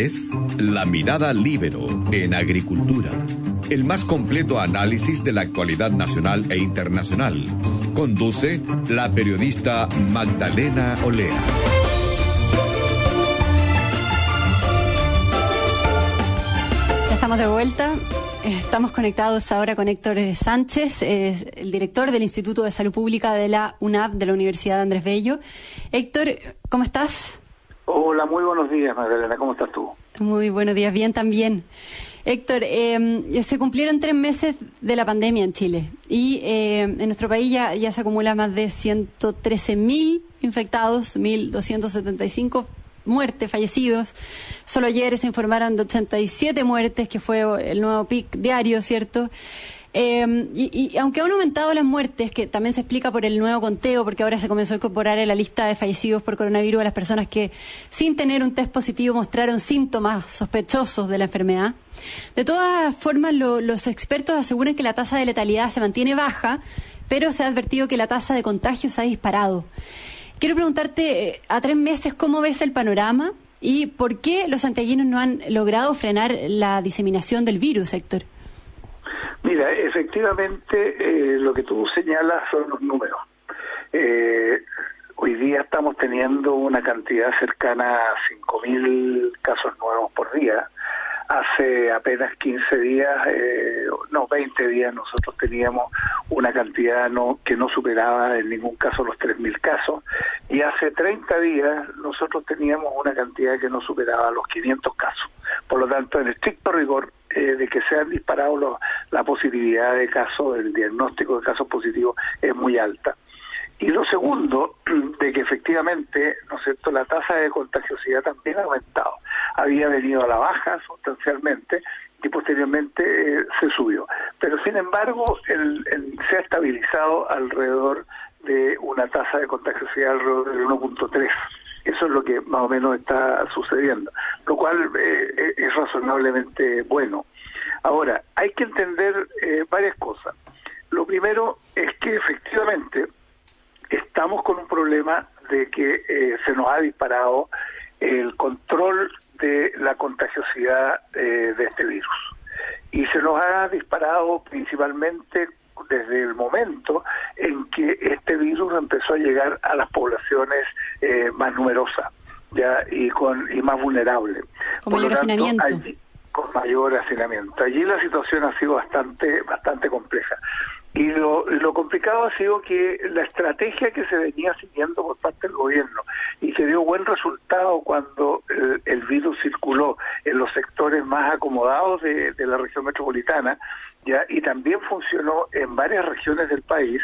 es La Mirada Libero en Agricultura, el más completo análisis de la actualidad nacional e internacional. Conduce la periodista Magdalena Olea. estamos de vuelta. Estamos conectados ahora con Héctor Sánchez, el director del Instituto de Salud Pública de la UNAP de la Universidad Andrés Bello. Héctor, ¿cómo estás? Hola, muy buenos días, Magdalena. ¿Cómo estás tú? Muy buenos días, bien también. Héctor, eh, se cumplieron tres meses de la pandemia en Chile y eh, en nuestro país ya, ya se acumula más de 113.000 infectados, 1.275 muertes, fallecidos. Solo ayer se informaron de 87 muertes, que fue el nuevo pic diario, ¿cierto? Eh, y, aunque han aumentado las muertes, que también se explica por el nuevo conteo, porque ahora se comenzó a incorporar en la lista de fallecidos por coronavirus a las personas que, sin tener un test positivo, mostraron síntomas sospechosos de la enfermedad. De todas formas, los expertos aseguran que la tasa de letalidad se mantiene baja, pero se ha advertido que la tasa de contagio se ha disparado. Quiero preguntarte, eh, a tres meses, ¿cómo ves el panorama y por qué los santiaguinos no han logrado frenar la diseminación del virus, Héctor? Mira, efectivamente, eh, lo que tú señalas son los números. Eh, hoy día estamos teniendo una cantidad cercana a 5.000 casos nuevos por día hace apenas 15 días, eh, no, 20 días, nosotros teníamos una cantidad no que no superaba en ningún caso los 3.000 casos, y hace 30 días nosotros teníamos una cantidad que no superaba los 500 casos. Por lo tanto, en estricto rigor eh, de que se han disparado la positividad de casos, el diagnóstico de casos positivos es muy alta. Y lo segundo, de que efectivamente, ¿no es cierto?, la tasa de contagiosidad también ha aumentado. Había venido a la baja sustancialmente y posteriormente eh, se subió. Pero sin embargo, el, se ha estabilizado alrededor de una tasa de contagiosidad alrededor del 1.3. Eso es lo que más o menos está sucediendo, lo cual eh, eh, es razonablemente bueno. Ahora, hay que entender varias cosas. Lo primero es que efectivamente estamos con un problema de que eh, se nos ha disparado el control de la contagiosidad eh, de este virus. Y se nos ha disparado principalmente desde el momento empezó a llegar a las poblaciones eh, más numerosas ya y con y más vulnerables. Con mayor hacinamiento. con mayor hacinamiento. Allí la situación ha sido bastante bastante compleja. Y lo, lo, complicado ha sido que la estrategia que se venía siguiendo por parte del gobierno y que dio buen resultado cuando el, virus circuló en los sectores más acomodados de, la región metropolitana, ya y también funcionó en varias regiones del país,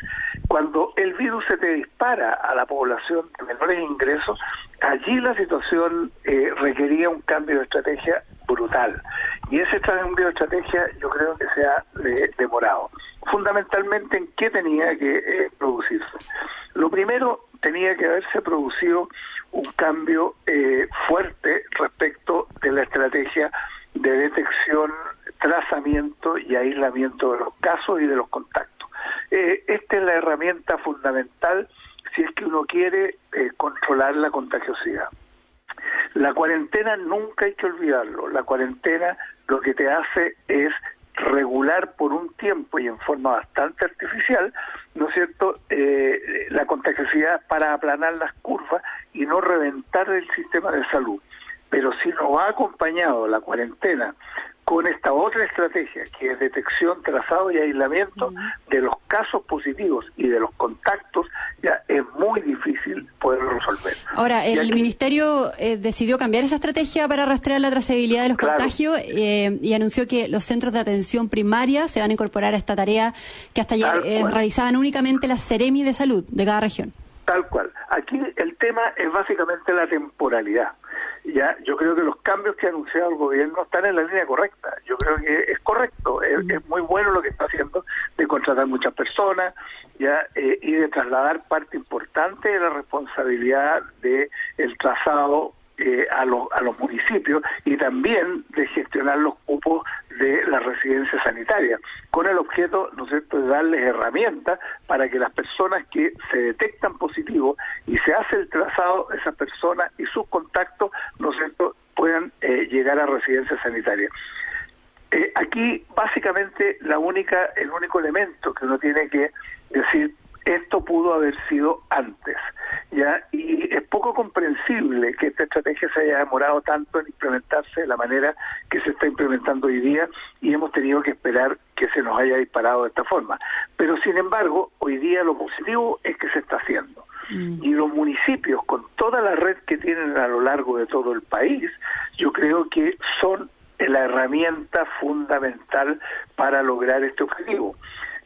cuando el virus se te dispara a la población de menores ingresos, allí la situación eh, requería un cambio de estrategia brutal. Y ese cambio de estrategia yo creo que se ha eh, demorado fundamentalmente en qué tenía que eh, producirse. Lo primero, tenía que haberse producido un cambio eh, fuerte respecto de la estrategia de detección, trazamiento y aislamiento de los casos y de los contactos. Eh, esta es la herramienta fundamental si es que uno quiere controlar la contagiosidad. La cuarentena nunca hay que olvidarlo. La cuarentena lo que te hace es regular por un tiempo y en forma bastante artificial, ¿no es cierto?, eh, la contagiosidad para aplanar las curvas y no reventar el sistema de salud. Pero si no va acompañado la cuarentena con esta otra estrategia, que es detección, trazado y aislamiento de los casos positivos y de los contactos, ya es muy difícil poder resolver. Ahora, el Ministerio eh, decidió cambiar esa estrategia para rastrear la trazabilidad de los contagios eh, y anunció que los centros de atención primaria se van a incorporar a esta tarea que hasta ayer eh, realizaban únicamente las Ceremi de salud de cada región. Tal cual. Aquí el tema es básicamente la temporalidad ya yo creo que los cambios que ha anunciado el gobierno están en la línea correcta. Yo creo que es correcto, es, muy bueno lo que está haciendo de contratar muchas personas ya eh, y de trasladar parte importante de la responsabilidad de el trazado eh, a, los, a los municipios y también de gestionar los cupos de las residencias sanitarias, con el objeto, ¿no es cierto?, de darles herramientas para que las personas que se detectan positivos y se hace el trazado esas personas y sus contactos, ¿no es cierto?, puedan eh, llegar a residencias sanitarias. Eh, aquí básicamente la única, el único elemento que uno tiene que decir esto pudo haber sido antes, ya y es poco comprensible que esta estrategia se haya demorado tanto en implementarse de la manera que se está implementando hoy día y hemos tenido que esperar que se nos haya disparado de esta forma. Pero sin embargo, hoy día lo positivo es que se está haciendo. Mm. Y los municipios, con toda la red que tienen a lo largo de todo el país, yo creo que son la herramienta fundamental para lograr este objetivo.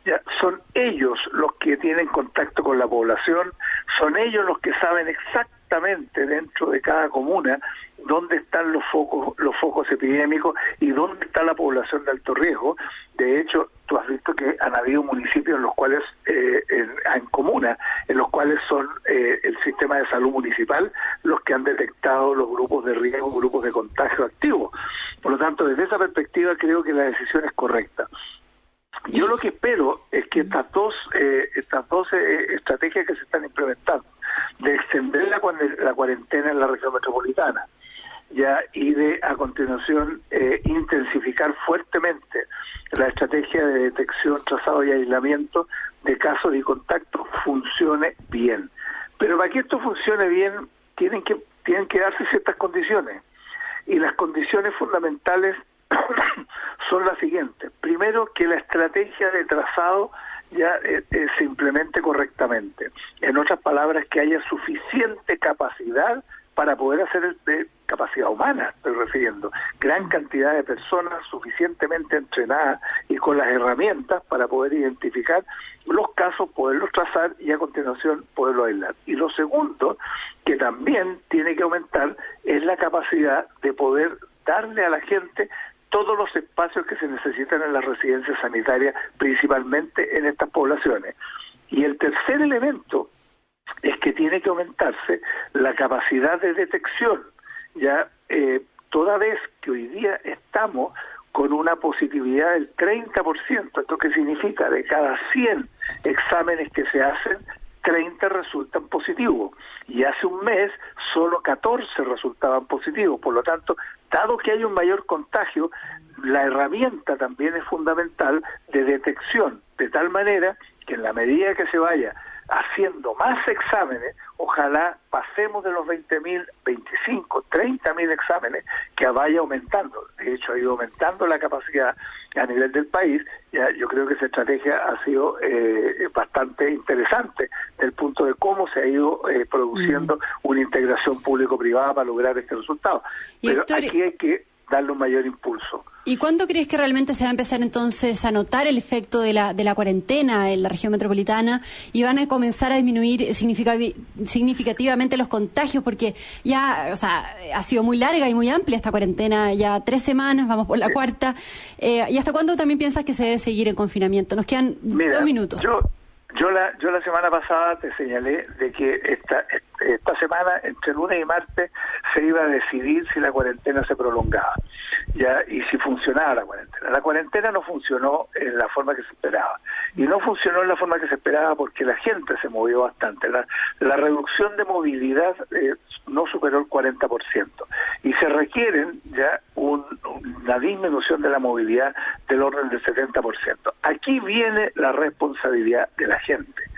Ya, son ellos los que tienen contacto con la población, son ellos los que saben exactamente dentro de cada comuna dónde están los focos, los focos epidémicos y dónde está la población de alto riesgo. De hecho, tú has visto que han habido municipios en los cuales, eh, en, en comunas, en los cuales son eh, el sistema de salud municipal los que han detectado los grupos de riesgo, grupos de contagio activos. Por lo tanto, desde esa perspectiva creo que la decisión es correcta. Yo lo que espero es que estas dos, eh, estas dos eh, estrategias que se están implementando, de extender la, la cuarentena en la región metropolitana, ya y de a continuación eh, intensificar fuertemente la estrategia de detección, trazado y aislamiento de casos y contactos funcione bien. Pero para que esto funcione bien tienen que tienen que darse ciertas condiciones y las condiciones fundamentales son las siguientes. Primero, que la estrategia de trazado ya eh, eh, se implemente correctamente. En otras palabras, que haya suficiente capacidad para poder hacer de capacidad humana, estoy refiriendo, gran cantidad de personas suficientemente entrenadas y con las herramientas para poder identificar los casos, poderlos trazar y a continuación poderlos aislar. Y lo segundo, que también tiene que aumentar, es la capacidad de poder darle a la gente todos los espacios que se necesitan en las residencias sanitarias, principalmente en estas poblaciones. Y el tercer elemento es que tiene que aumentarse la capacidad de detección, ya eh, toda vez que hoy día estamos con una positividad del 30%, ¿esto qué significa? De cada 100 exámenes que se hacen, 30 resultan positivos y hace un mes solo 14 resultaban positivos. Por lo tanto, dado que hay un mayor contagio, la herramienta también es fundamental de detección, de tal manera que en la medida que se vaya haciendo más exámenes, ojalá pasemos de los 20.000, 25, 30.000 exámenes, que vaya aumentando. De hecho, ha ido aumentando la capacidad a nivel del país. Ya, yo creo que esa estrategia ha sido eh, bastante interesante desde el punto de cómo se ha ido eh, produciendo una integración público-privada para lograr este resultado. Pero aquí hay que darle un mayor impulso. ¿Y cuándo crees que realmente se va a empezar entonces a notar el efecto de la, de la cuarentena en la región metropolitana y van a comenzar a disminuir significativamente los contagios? Porque ya, o sea, ha sido muy larga y muy amplia esta cuarentena, ya tres semanas, vamos por la cuarta. Eh, ¿Y hasta cuándo también piensas que se debe seguir en confinamiento? Nos quedan dos minutos. Yo, yo, la, yo la semana pasada te señalé de que esta, esta semana, entre lunes y martes, se iba a decidir si la cuarentena se prolongaba ya y si funcionaba la cuarentena. La cuarentena no funcionó en la forma que se esperaba. Y no funcionó en la forma que se esperaba porque la gente se movió bastante. La, reducción de movilidad eh, no superó el 40%. Y se requieren ya una disminución de la movilidad del orden del 70%. Aquí viene la responsabilidad de la gente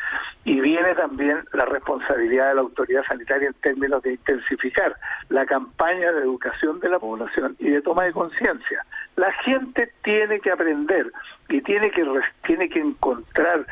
y viene también la responsabilidad de la autoridad sanitaria en términos de intensificar la campaña de educación de la población y de toma de conciencia. La gente tiene que aprender y tiene que tiene que encontrar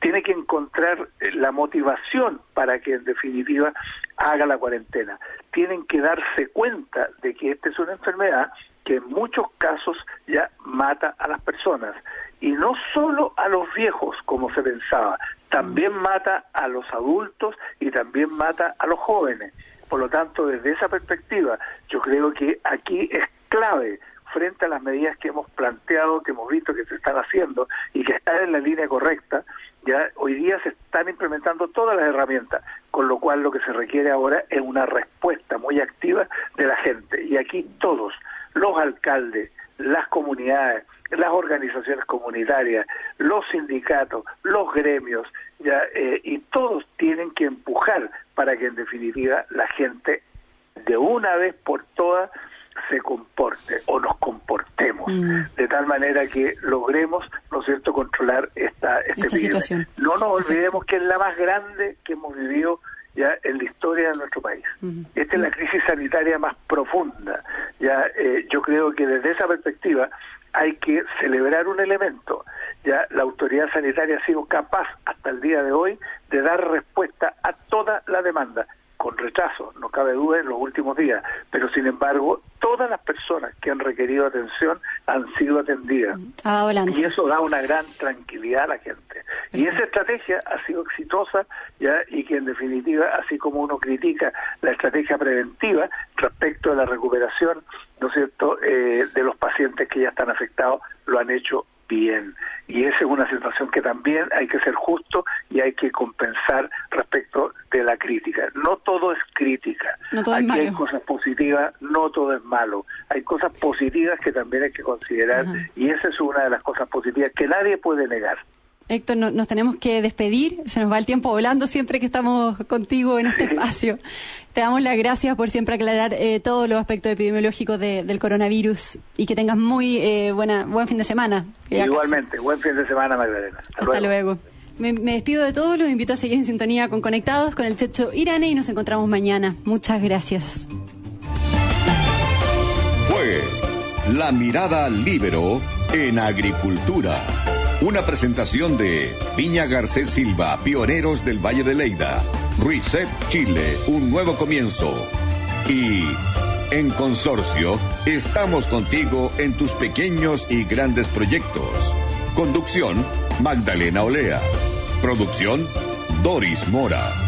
tiene que encontrar eh, la motivación para que en definitiva haga la cuarentena. Tienen que darse cuenta de que esta es una enfermedad que en muchos casos ya mata a las personas y no solo a los viejos como se pensaba, también mata a los adultos y también mata a los jóvenes. Por lo tanto, desde esa perspectiva, yo creo que aquí es clave frente a las medidas que hemos planteado, que hemos visto que se están haciendo y que están en la línea correcta, ya hoy día se están implementando todas las herramientas, con lo cual lo que se requiere ahora es una respuesta muy activa de la gente. Y aquí todos, los alcaldes, las comunidades, las organizaciones comunitarias, los sindicatos, los gremios, ya, eh, y todos tienen que empujar para que en definitiva la gente de una vez por todas se comporte o nos comportemos mm. de tal manera que logremos, ¿no es cierto?, controlar esta, este situación. No nos olvidemos que es la más grande que hemos vivido ya en la historia de nuestro país. Esta es la crisis sanitaria más profunda. Ya eh, yo creo que desde esa perspectiva hay que celebrar un elemento. Ya la autoridad sanitaria ha sido capaz hasta el día de hoy de dar respuesta a toda la demanda con retraso, no cabe duda en los últimos días, pero sin embargo todas las personas que han requerido atención han sido atendidas. y eso da una gran tranquilidad a la gente. Y esa estrategia ha sido exitosa ya y que en definitiva, así como uno critica la estrategia preventiva respecto a la recuperación, ¿no es cierto?, eh, de los pacientes que ya están afectados, lo han hecho bien. Y esa es una situación que también hay que ser justo y hay que compensar respecto de la crítica. No todo es crítica. Aquí hay cosas positivas, no todo es malo. Hay cosas positivas que también hay que considerar y esa es una de las cosas positivas que nadie puede negar. Héctor, nos tenemos que despedir. Se nos va el tiempo volando siempre que estamos contigo en este espacio. Te damos las gracias por siempre aclarar eh, todos los aspectos epidemiológicos del coronavirus y que tengas muy eh, buena buen fin de semana. Igualmente, buen fin de semana, Magdalena. Hasta, luego. Me, despido de todos, los invito a seguir en sintonía con Conectados, con el Checho Irane y nos encontramos mañana. Muchas gracias. Fue La Mirada Libero en Agricultura. Una presentación de Piña Garcés Silva, pioneros del Valle de Leida. Reset Chile, un nuevo comienzo. Y en Consorcio, estamos contigo en tus pequeños y grandes proyectos. Conducción, Magdalena Olea. Producción, Doris Mora.